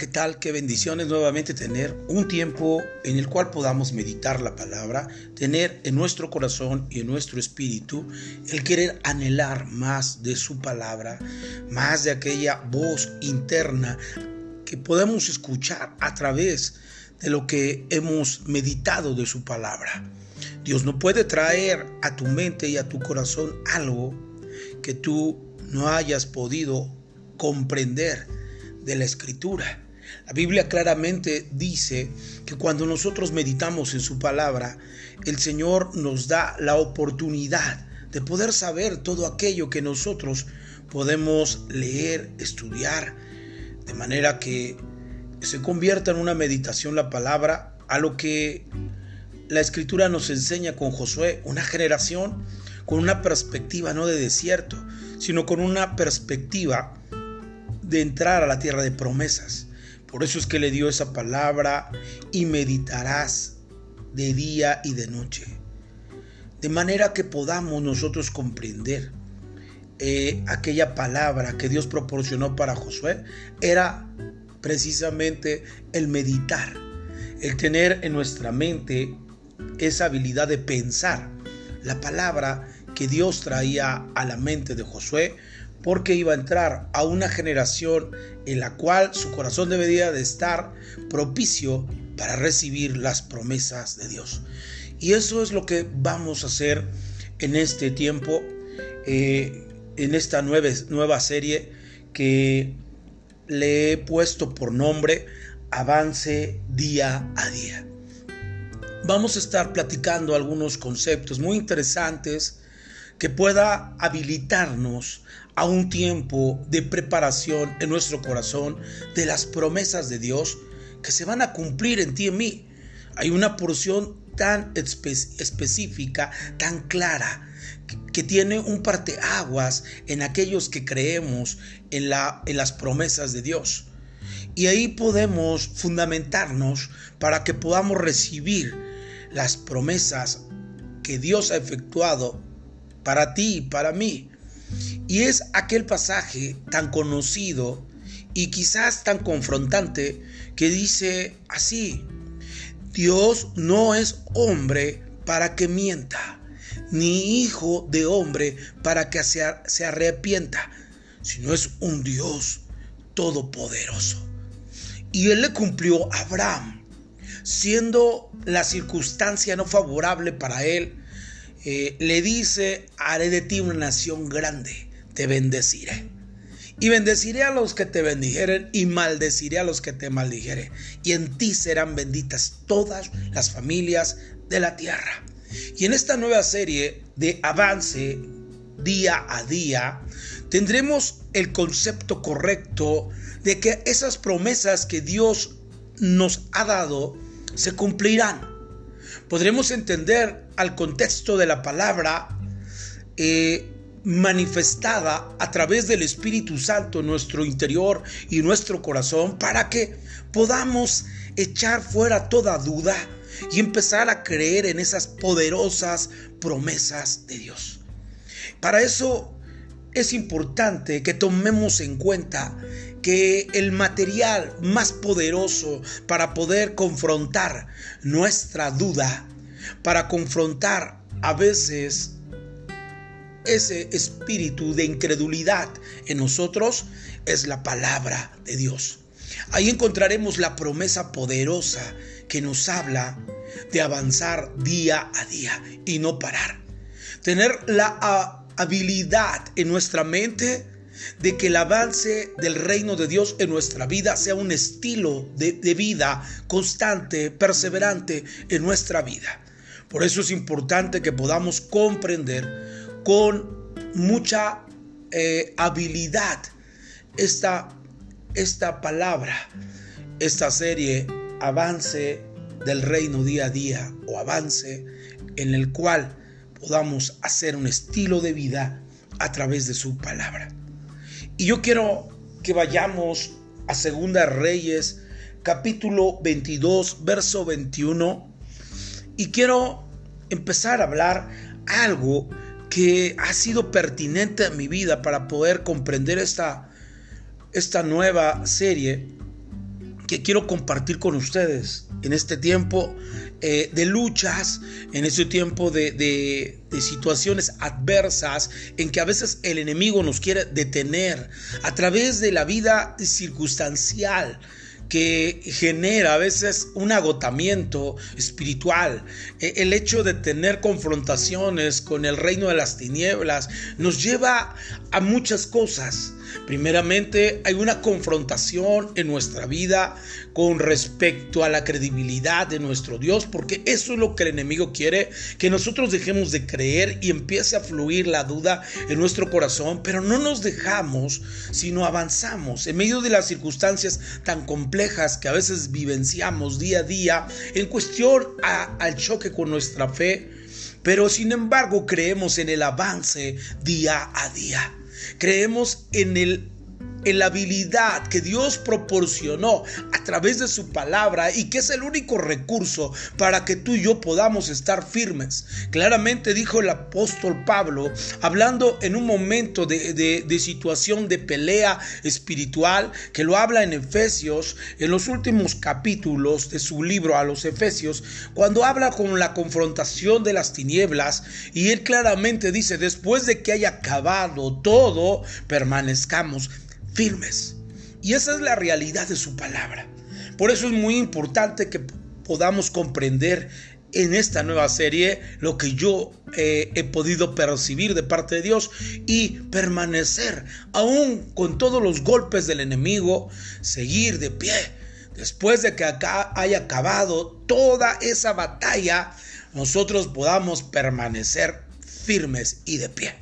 ¿qué tal? Qué bendiciones nuevamente tener un tiempo en el cual podamos meditar la palabra, tener en nuestro corazón y en nuestro espíritu el querer anhelar más de su palabra, más de aquella voz interna que podemos escuchar a través de lo que hemos meditado de su palabra. Dios no puede traer a tu mente y a tu corazón algo que tú no hayas podido comprender de la escritura. La Biblia claramente dice que cuando nosotros meditamos en su palabra, el Señor nos da la oportunidad de poder saber todo aquello que nosotros podemos leer, estudiar, de manera que se convierta en una meditación la palabra a lo que la escritura nos enseña con Josué, una generación con una perspectiva no de desierto, sino con una perspectiva de entrar a la tierra de promesas. Por eso es que le dio esa palabra y meditarás de día y de noche. De manera que podamos nosotros comprender eh, aquella palabra que Dios proporcionó para Josué era precisamente el meditar, el tener en nuestra mente esa habilidad de pensar. La palabra que Dios traía a la mente de Josué porque iba a entrar a una generación en la cual su corazón debería de estar propicio para recibir las promesas de Dios. Y eso es lo que vamos a hacer en este tiempo, eh, en esta nueva, nueva serie que le he puesto por nombre Avance día a día. Vamos a estar platicando algunos conceptos muy interesantes que pueda habilitarnos a un tiempo de preparación en nuestro corazón de las promesas de Dios que se van a cumplir en ti y en mí. Hay una porción tan específica, tan clara, que, tiene un parteaguas en aquellos que creemos en, la, en las promesas de Dios. Y ahí podemos fundamentarnos para que podamos recibir las promesas que Dios ha efectuado para ti y para mí. Y es aquel pasaje tan conocido y quizás tan confrontante que dice así, Dios no es hombre para que mienta, ni hijo de hombre para que se, arrepienta, sino es un Dios todopoderoso. Y él le cumplió a Abraham, siendo la circunstancia no favorable para él, eh, le dice, haré de ti una nación grande, te bendeciré. Y bendeciré a los que te bendijeren y maldeciré a los que te maldijeren. Y en ti serán benditas todas las familias de la tierra. Y en esta nueva serie de avance día a día, tendremos el concepto correcto de que esas promesas que Dios nos ha dado se cumplirán podremos entender al contexto de la palabra eh, manifestada a través del Espíritu Santo en nuestro interior y nuestro corazón para que podamos echar fuera toda duda y empezar a creer en esas poderosas promesas de Dios. Para eso es importante que tomemos en cuenta que el material más poderoso para poder confrontar nuestra duda, para confrontar a veces ese espíritu de incredulidad en nosotros, es la palabra de Dios. Ahí encontraremos la promesa poderosa que nos habla de avanzar día a día y no parar. Tener la habilidad en nuestra mente de que el avance del reino de Dios en nuestra vida sea un estilo de, vida constante, perseverante en nuestra vida. Por eso es importante que podamos comprender con mucha eh, habilidad esta, esta palabra, esta serie, avance del reino día a día o avance en el cual podamos hacer un estilo de vida a través de su palabra. Y yo quiero que vayamos a Segunda Reyes, capítulo 22, verso 21. Y quiero empezar a hablar algo que ha sido pertinente en mi vida para poder comprender esta, esta nueva serie. que quiero compartir con ustedes en este tiempo eh, de luchas, en este tiempo de, de, situaciones adversas, en que a veces el enemigo nos quiere detener a través de la vida circunstancial que genera a veces un agotamiento espiritual. E, el hecho de tener confrontaciones con el reino de las tinieblas nos lleva a muchas cosas. Primeramente, hay una confrontación en nuestra vida con respecto a la credibilidad de nuestro Dios, porque eso es lo que el enemigo quiere, que nosotros dejemos de creer y empiece a fluir la duda en nuestro corazón, pero no nos dejamos, sino avanzamos en medio de las circunstancias tan complejas que a veces vivenciamos día a día en cuestión al choque con nuestra fe, pero sin embargo creemos en el avance día a día. Creemos en el en la habilidad que Dios proporcionó a través de su palabra y que es el único recurso para que tú y yo podamos estar firmes. Claramente dijo el apóstol Pablo, hablando en un momento de, situación de pelea espiritual, que lo habla en Efesios, en los últimos capítulos de su libro a los Efesios, cuando habla con la confrontación de las tinieblas, y él claramente dice, después de que haya acabado todo, permanezcamos firmes. Y esa es la realidad de su palabra. Por eso es muy importante que podamos comprender en esta nueva serie lo que yo eh, he podido percibir de parte de Dios y permanecer aún con todos los golpes del enemigo, seguir de pie. Después de que acá haya acabado toda esa batalla, nosotros podamos permanecer firmes y de pie.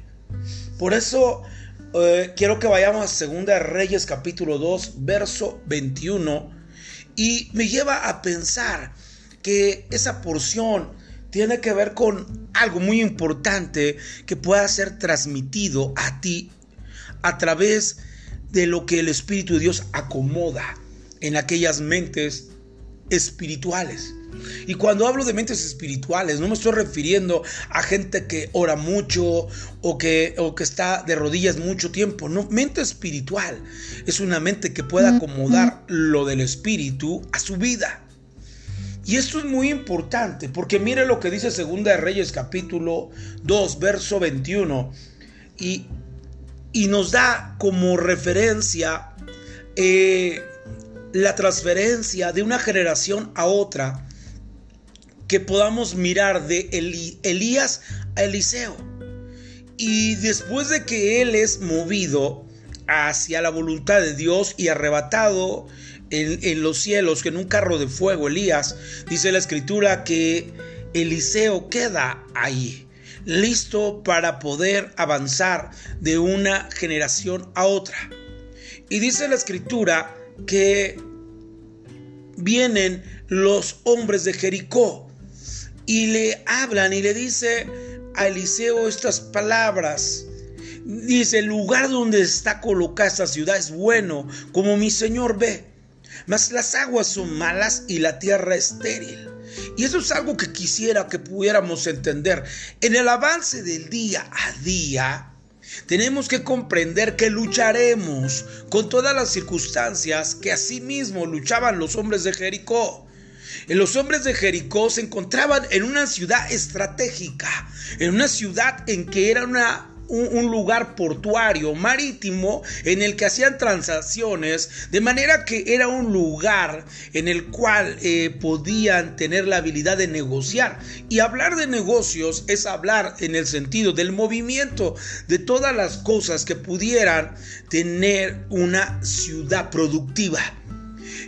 Por eso eh, quiero que vayamos a 2 Reyes capítulo 2, verso 21. Y me lleva a pensar que esa porción tiene que ver con algo muy importante que pueda ser transmitido a ti a través de lo que el Espíritu de Dios acomoda en aquellas mentes espirituales. Y cuando hablo de mentes espirituales, no me estoy refiriendo a gente que ora mucho o que, o que está de rodillas mucho tiempo. No, mente espiritual es una mente que pueda acomodar lo del espíritu a su vida. Y esto es muy importante porque mire lo que dice Segunda de Reyes capítulo 2, verso 21. Y, y nos da como referencia eh, la transferencia de una generación a otra que podamos mirar de Elías a Eliseo. Y después de que él es movido hacia la voluntad de Dios y arrebatado en, en, los cielos, que en un carro de fuego, Elías, dice la escritura que Eliseo queda ahí, listo para poder avanzar de una generación a otra. Y dice la escritura que vienen los hombres de Jericó y le hablan y le dice a Eliseo estas palabras. Dice, el lugar donde está colocada esta ciudad es bueno, como mi Señor ve, mas las aguas son malas y la tierra estéril. Y eso es algo que quisiera que pudiéramos entender. En el avance del día a día, tenemos que comprender que lucharemos con todas las circunstancias que asimismo luchaban los hombres de Jericó. Los hombres de Jericó se encontraban en una ciudad estratégica, en una ciudad en que era una un, lugar portuario, marítimo, en el que hacían transacciones, de manera que era un lugar en el cual eh, podían tener la habilidad de negociar. Y hablar de negocios es hablar en el sentido del movimiento de todas las cosas que pudieran tener una ciudad productiva.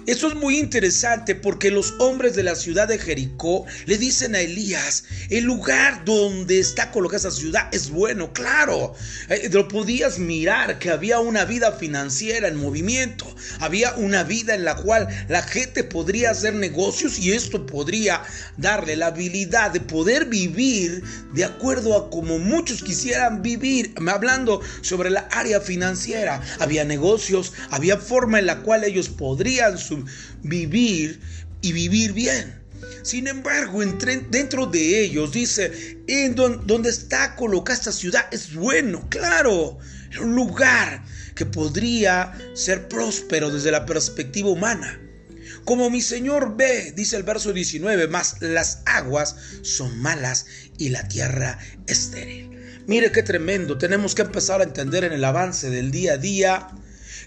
Esto es muy interesante porque los hombres de la ciudad de Jericó le dicen a Elías, el lugar donde está colocada esa ciudad es bueno, claro. Eh, lo podías mirar que había una vida financiera en movimiento, había una vida en la cual la gente podría hacer negocios y esto podría darle la habilidad de poder vivir de acuerdo a como muchos quisieran vivir. Hablando sobre la área financiera, había negocios, había forma en la cual ellos podrían vivir y vivir bien. Sin embargo, dentro de ellos dice, en donde está colocada esta ciudad es bueno, claro, un lugar que podría ser próspero desde la perspectiva humana. como mi Señor ve, dice el verso 19, más las aguas son malas y la tierra estéril. Mire qué tremendo, tenemos que empezar a entender en el avance del día a día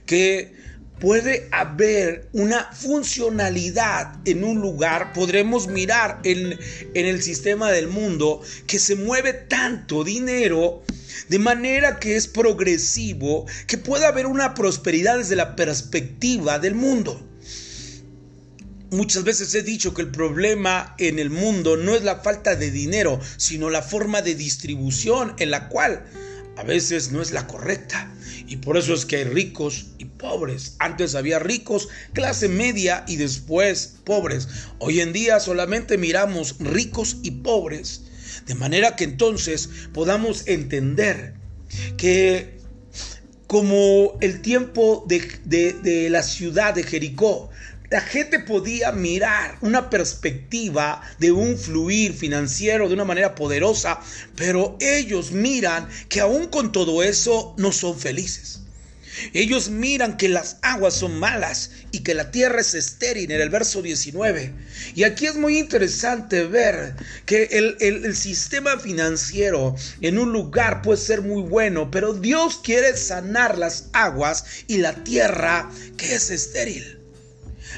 que puede haber una funcionalidad en un lugar, podremos mirar en, el sistema del mundo que se mueve tanto dinero de manera que es progresivo, que pueda haber una prosperidad desde la perspectiva del mundo. Muchas veces he dicho que el problema en el mundo no es la falta de dinero, sino la forma de distribución en la cual a veces no es la correcta. Y por eso es que hay ricos y pobres. Antes había ricos, clase media y después pobres. Hoy en día solamente miramos ricos y pobres. De manera que entonces podamos entender que como el tiempo de, de la ciudad de Jericó, la gente podía mirar una perspectiva de un fluir financiero de una manera poderosa, pero ellos miran que aún con todo eso no son felices. Ellos miran que las aguas son malas y que la tierra es estéril en el verso 19. Y aquí es muy interesante ver que el, el, sistema financiero en un lugar puede ser muy bueno, pero Dios quiere sanar las aguas y la tierra que es estéril.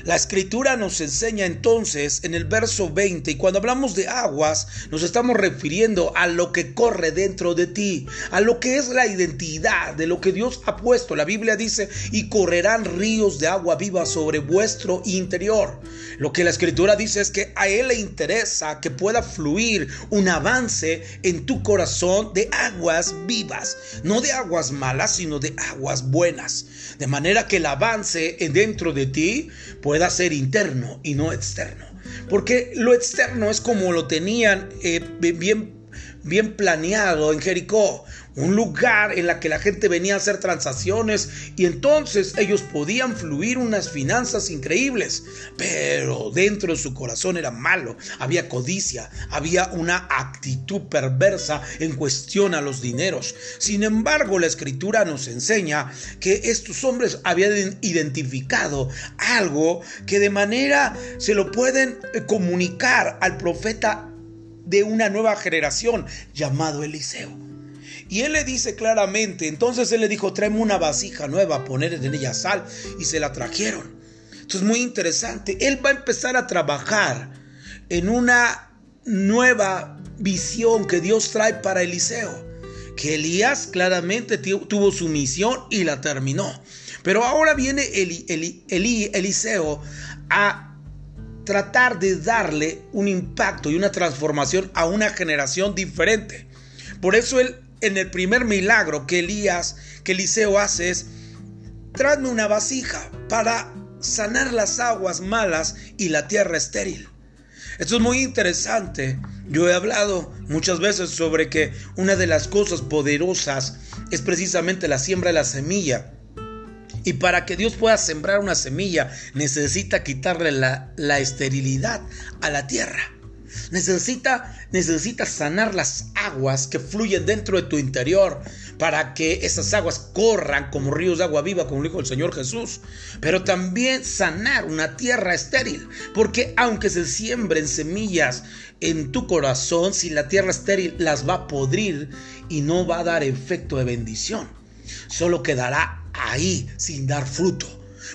La escritura nos enseña entonces en el verso 20, y cuando hablamos de aguas, nos estamos refiriendo a lo que corre dentro de ti, a lo que es la identidad de lo que Dios ha puesto. La Biblia dice, y correrán ríos de agua viva sobre vuestro interior. Lo que la escritura dice es que a Él le interesa que pueda fluir un avance en tu corazón de aguas vivas, no de aguas malas, sino de aguas buenas. De manera que el avance dentro de ti pueda ser interno y no externo. Porque lo externo es como lo tenían eh, bien bien planeado en Jericó, un lugar en la que la gente venía a hacer transacciones y entonces ellos podían fluir unas finanzas increíbles, pero dentro de su corazón era malo, había codicia, había una actitud perversa en cuestión a los dineros. Sin embargo, la escritura nos enseña que estos hombres habían identificado algo que de manera se lo pueden comunicar al profeta de una nueva generación llamado Eliseo. Y él le dice claramente, entonces él le dijo, tráeme una vasija nueva, poner en ella sal, y se la trajeron. Esto es muy interesante. Él va a empezar a trabajar en una nueva visión que Dios trae para Eliseo. Que Elías claramente tuvo su misión y la terminó. Pero ahora viene Eliseo a tratar de darle un impacto y una transformación a una generación diferente. Por eso él, en el primer milagro que Elías, que Eliseo hace es, tráeme una vasija para sanar las aguas malas y la tierra estéril. Esto es muy interesante. Yo he hablado muchas veces sobre que una de las cosas poderosas es precisamente la siembra de la semilla. Y para que Dios pueda sembrar una semilla, necesita quitarle la, esterilidad a la tierra. Necesita, necesita sanar las aguas que fluyen dentro de tu interior para que esas aguas corran como ríos de agua viva, como dijo el Señor Jesús. Pero también sanar una tierra estéril, porque aunque se siembren semillas en tu corazón, si la tierra estéril las va a podrir y no va a dar efecto de bendición. Solo quedará ahí sin dar fruto.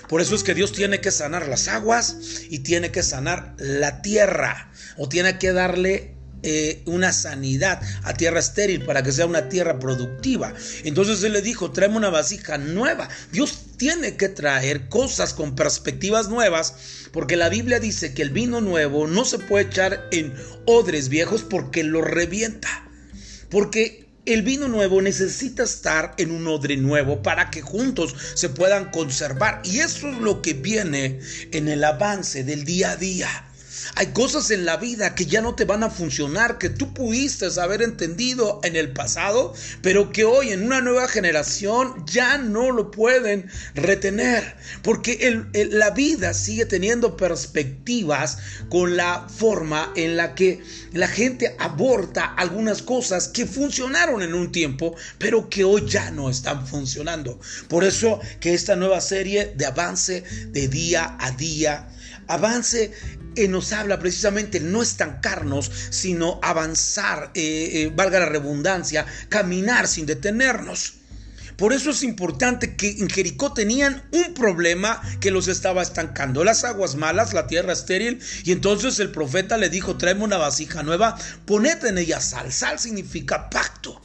Por eso es que Dios tiene que sanar las aguas y tiene que sanar la tierra o tiene que darle eh, una sanidad a tierra estéril para que sea una tierra productiva. Entonces él le dijo, tráeme una vasija nueva. Dios tiene que traer cosas con perspectivas nuevas porque la Biblia dice que el vino nuevo no se puede echar en odres viejos porque lo revienta. Porque el vino nuevo necesita estar en un odre nuevo para que juntos se puedan conservar. Y eso es lo que viene en el avance del día a día. Hay cosas en la vida que ya no te van a funcionar, que tú pudiste haber entendido en el pasado, pero que hoy en una nueva generación ya no lo pueden retener, porque la vida sigue teniendo perspectivas con la forma en la que la gente aborta algunas cosas que funcionaron en un tiempo, pero que hoy ya no están funcionando. Por eso que esta nueva serie de avance de día a día Avance eh, nos habla precisamente no estancarnos, sino avanzar, eh, eh, valga la redundancia, caminar sin detenernos. Por eso es importante que en Jericó tenían un problema que los estaba estancando. Las aguas malas, la tierra estéril. Y entonces el profeta le dijo, tráeme una vasija nueva, poned en ella sal. Sal significa pacto.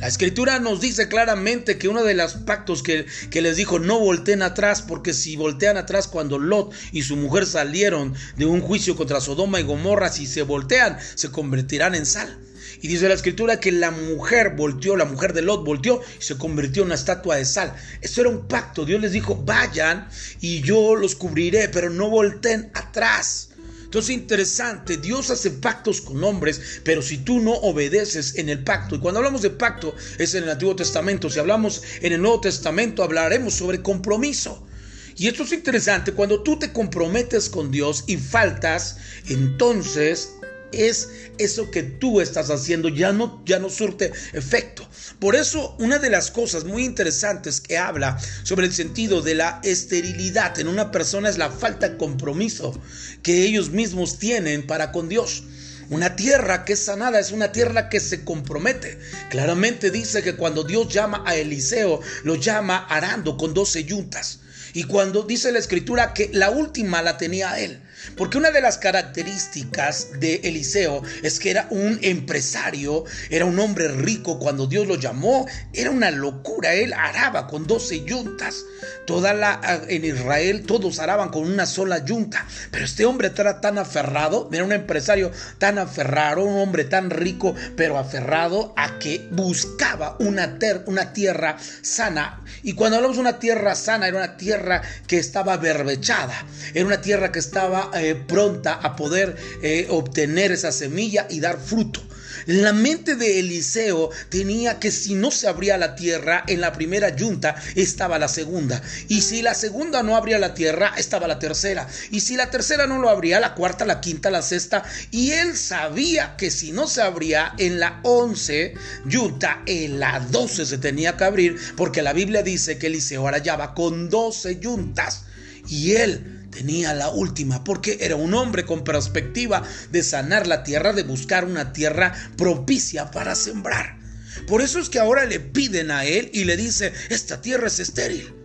La escritura nos dice claramente que uno de los pactos que, que, les dijo no volteen atrás, porque si voltean atrás cuando Lot y su mujer salieron de un juicio contra Sodoma y Gomorra, si se voltean, se convertirán en sal. Y dice la escritura que la mujer volteó, la mujer de Lot volteó y se convirtió en una estatua de sal. Eso era un pacto. Dios les dijo, vayan y yo los cubriré, pero no volteen atrás. Entonces, interesante, Dios hace pactos con hombres, pero si tú no obedeces en el pacto, y cuando hablamos de pacto es en el Antiguo Testamento, si hablamos en el Nuevo Testamento, hablaremos sobre compromiso. Y esto es interesante, cuando tú te comprometes con Dios y faltas, entonces es eso que tú estás haciendo ya no, ya no surte efecto. Por eso una de las cosas muy interesantes que habla sobre el sentido de la esterilidad en una persona es la falta de compromiso que ellos mismos tienen para con Dios. Una tierra que es sanada es una tierra que se compromete. Claramente dice que cuando Dios llama a Eliseo, lo llama arando con doce yuntas. Y cuando dice la escritura que la última la tenía él. Porque una de las características de Eliseo es que era un empresario, era un hombre rico. Cuando Dios lo llamó, era una locura. Él araba con 12 yuntas. Toda la, en Israel todos araban con una sola yunta. Pero este hombre era tan aferrado, era un empresario tan aferrado, un hombre tan rico, pero aferrado a que buscaba una, una tierra sana. Y cuando hablamos de una tierra sana, era una tierra que estaba berbechada, era una tierra que estaba eh, pronta a poder eh, obtener esa semilla y dar fruto. La mente de Eliseo tenía que si no se abría la tierra, en la primera yunta estaba la segunda. Y si la segunda no abría la tierra, estaba la tercera. Y si la tercera no lo abría, la cuarta, la quinta, la sexta. Y él sabía que si no se abría en la once yunta, en la doce se tenía que abrir, porque la Biblia dice que Eliseo arallaba con doce yuntas. Y él tenía la última, porque era un hombre con perspectiva de sanar la tierra, de buscar una tierra propicia para sembrar. Por eso es que ahora le piden a él y le dice, esta tierra es estéril.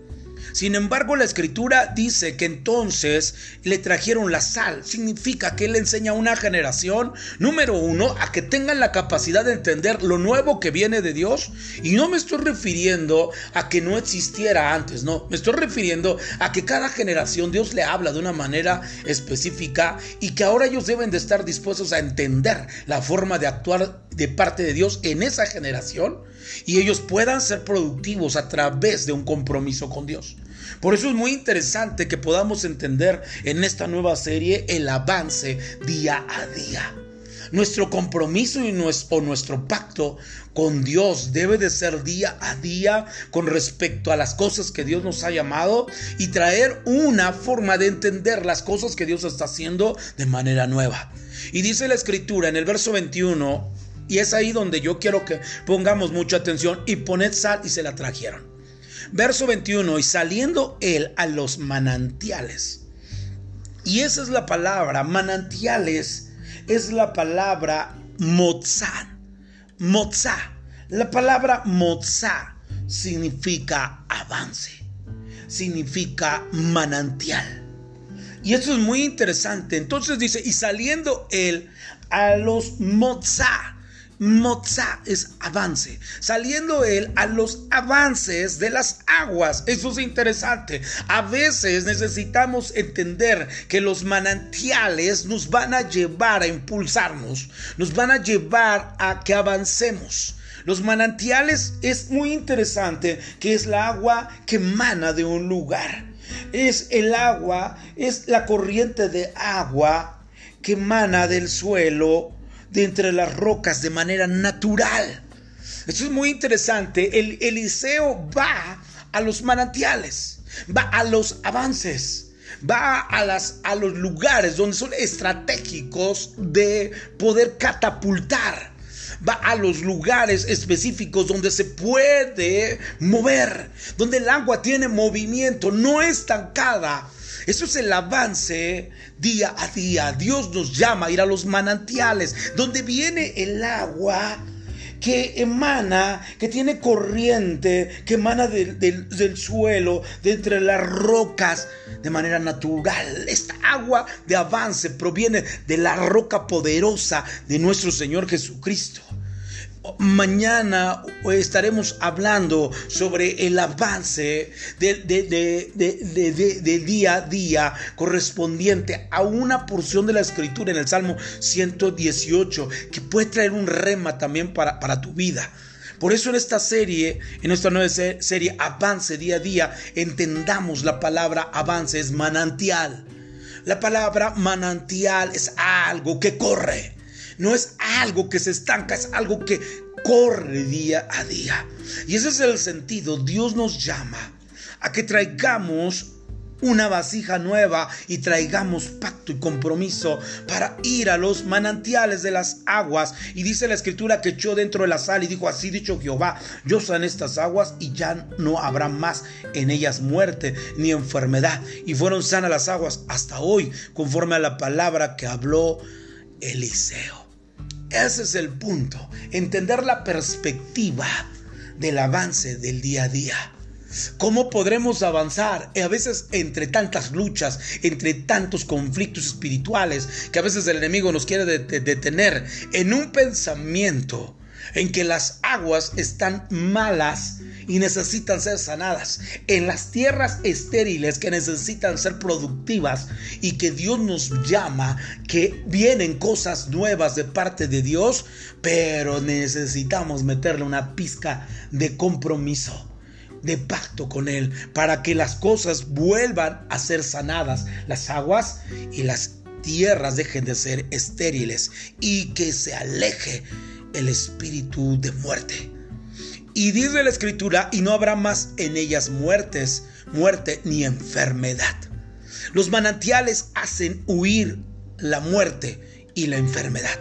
Sin embargo, la escritura dice que entonces le trajeron la sal. Significa que él enseña a una generación, número uno, a que tengan la capacidad de entender lo nuevo que viene de Dios. Y no me estoy refiriendo a que no existiera antes, no. Me estoy refiriendo a que cada generación Dios le habla de una manera específica y que ahora ellos deben de estar dispuestos a entender la forma de actuar de parte de Dios en esa generación y ellos puedan ser productivos a través de un compromiso con Dios. Por eso es muy interesante que podamos entender en esta nueva serie el avance día a día. Nuestro compromiso y nuestro, nuestro pacto con Dios debe de ser día a día con respecto a las cosas que Dios nos ha llamado y traer una forma de entender las cosas que Dios está haciendo de manera nueva. Y dice la escritura en el verso 21, y es ahí donde yo quiero que pongamos mucha atención y poned sal y se la trajeron. Verso 21, y saliendo él a los manantiales. Y esa es la palabra, manantiales, es la palabra mozá. Mozá. La palabra mozá significa avance, significa manantial. Y esto es muy interesante. Entonces dice, y saliendo él a los mozá. Mozá es avance, saliendo él a los avances de las aguas. Eso es interesante. A veces necesitamos entender que los manantiales nos van a llevar a impulsarnos, nos van a llevar a que avancemos. Los manantiales es muy interesante que es la agua que emana de un lugar. Es el agua, es la corriente de agua que emana del suelo de entre las rocas de manera natural. Esto es muy interesante. El Eliseo va a los manantiales, va a los avances va a, las, a los lugares donde son estratégicos de poder catapultar. Va a los lugares específicos donde se puede mover, donde el agua tiene movimiento, no estancada, Eso es el avance día a día. Dios nos llama a ir a los manantiales, donde viene el agua que emana, que tiene corriente, que emana del suelo, de entre las rocas, de manera natural. Esta agua de avance proviene de la roca poderosa de nuestro Señor Jesucristo. Mañana estaremos hablando sobre el avance de, día a día correspondiente a una porción de la escritura en el Salmo 118 que puede traer un rema también para, para tu vida. Por eso en esta serie, en esta nueva serie Avance día a día, entendamos la palabra avance es manantial. La palabra manantial es algo que corre no es algo que se estanca, es algo que corre día a día. Y ese es el sentido. Dios nos llama a que traigamos una vasija nueva y traigamos pacto y compromiso para ir a los manantiales de las aguas. Y dice la escritura que echó dentro de la sal y dijo, así dicho Jehová, yo san estas aguas y ya no habrá más en ellas muerte ni enfermedad. Y fueron sanas las aguas hasta hoy, conforme a la palabra que habló Eliseo. Ese es el punto, entender la perspectiva del avance del día a día. ¿Cómo podremos avanzar? A veces entre tantas luchas, entre tantos conflictos espirituales que a veces el enemigo nos quiere detener en un pensamiento en que las aguas están malas y necesitan ser sanadas, en las tierras estériles que necesitan ser productivas y que Dios nos llama, que vienen cosas nuevas de parte de Dios, pero necesitamos meterle una pizca de compromiso de pacto con Él para que las cosas vuelvan a ser sanadas, las aguas y las tierras dejen de ser estériles y que se aleje el espíritu de muerte. Y dice la escritura, y no habrá más en ellas muertes, muerte ni enfermedad. Los manantiales hacen huir la muerte y la enfermedad.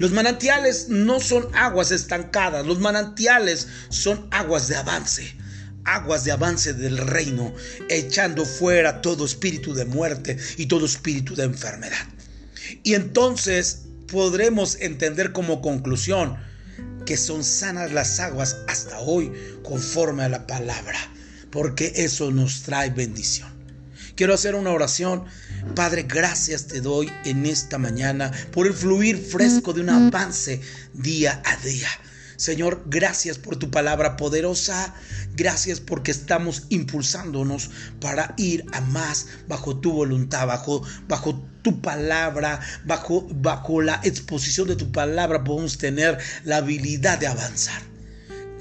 Los manantiales no son aguas estancadas, los manantiales son aguas de avance, aguas de avance del reino, echando fuera todo espíritu de muerte y todo espíritu de enfermedad. Y entonces podremos entender como conclusión, que son sanas las aguas hasta hoy conforme a la palabra, porque eso nos trae bendición. Quiero hacer una oración. Padre, gracias te doy en esta mañana por el fluir fresco de un avance día a día. Señor, gracias por tu palabra poderosa. Gracias porque estamos impulsándonos para ir a más bajo tu voluntad, bajo, bajo tu palabra, bajo, bajo la exposición de tu palabra podemos tener la habilidad de avanzar.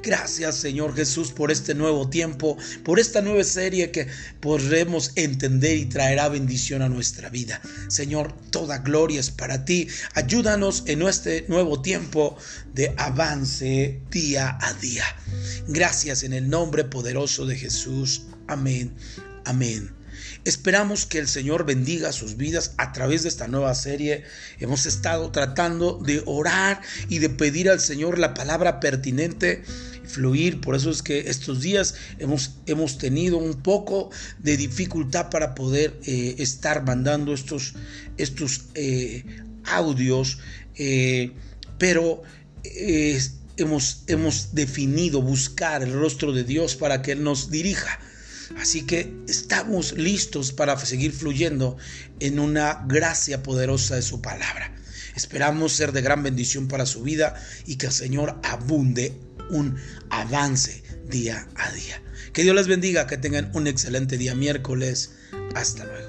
Gracias Señor Jesús por este nuevo tiempo, por esta nueva serie que podremos entender y traerá bendición a nuestra vida. Señor, toda gloria es para ti. Ayúdanos en este nuevo tiempo de avance día a día. Gracias en el nombre poderoso de Jesús. Amén. Amén. Esperamos que el Señor bendiga sus vidas a través de esta nueva serie. Hemos estado tratando de orar y de pedir al Señor la palabra pertinente fluir. Por eso es que estos días hemos, hemos tenido un poco de dificultad para poder eh, estar mandando estos, estos eh, audios, eh, pero hemos, hemos definido buscar el rostro de Dios para que Él nos dirija. Así que estamos listos para seguir fluyendo en una gracia poderosa de su palabra. Esperamos ser de gran bendición para su vida y que el Señor abunde un avance día a día. Que Dios les bendiga, que tengan un excelente día miércoles. Hasta luego.